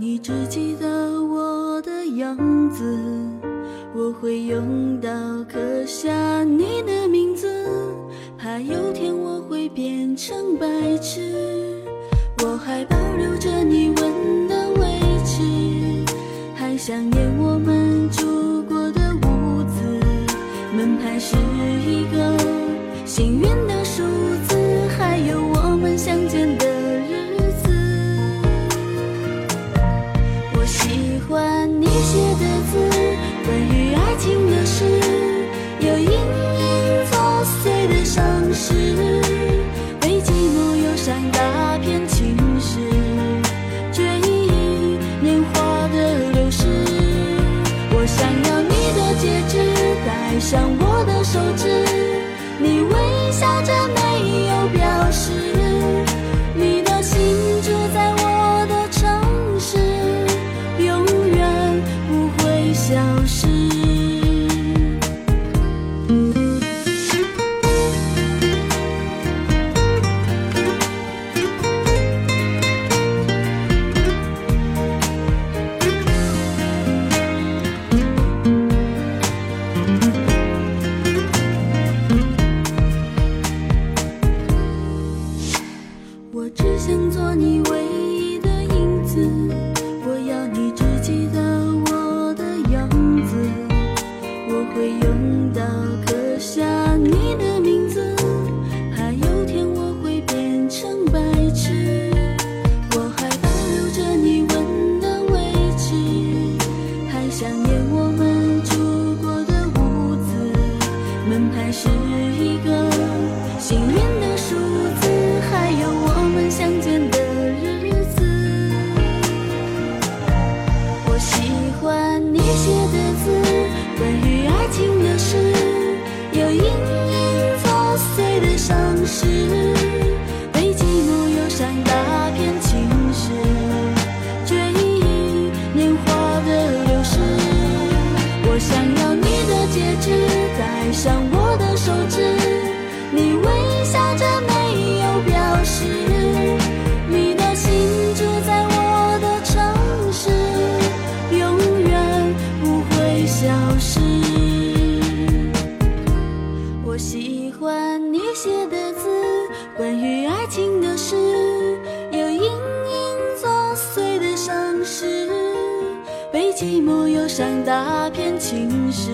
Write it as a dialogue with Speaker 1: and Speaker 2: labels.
Speaker 1: 你只记得我的样子我会用刀刻下你的名字怕有天我会变成白痴。爱上我的手指你微笑着愿做你唯一的影子。事。我喜欢你写的字，关于爱情的事，有隐隐作祟的伤势，被寂寞忧伤打遍情诗。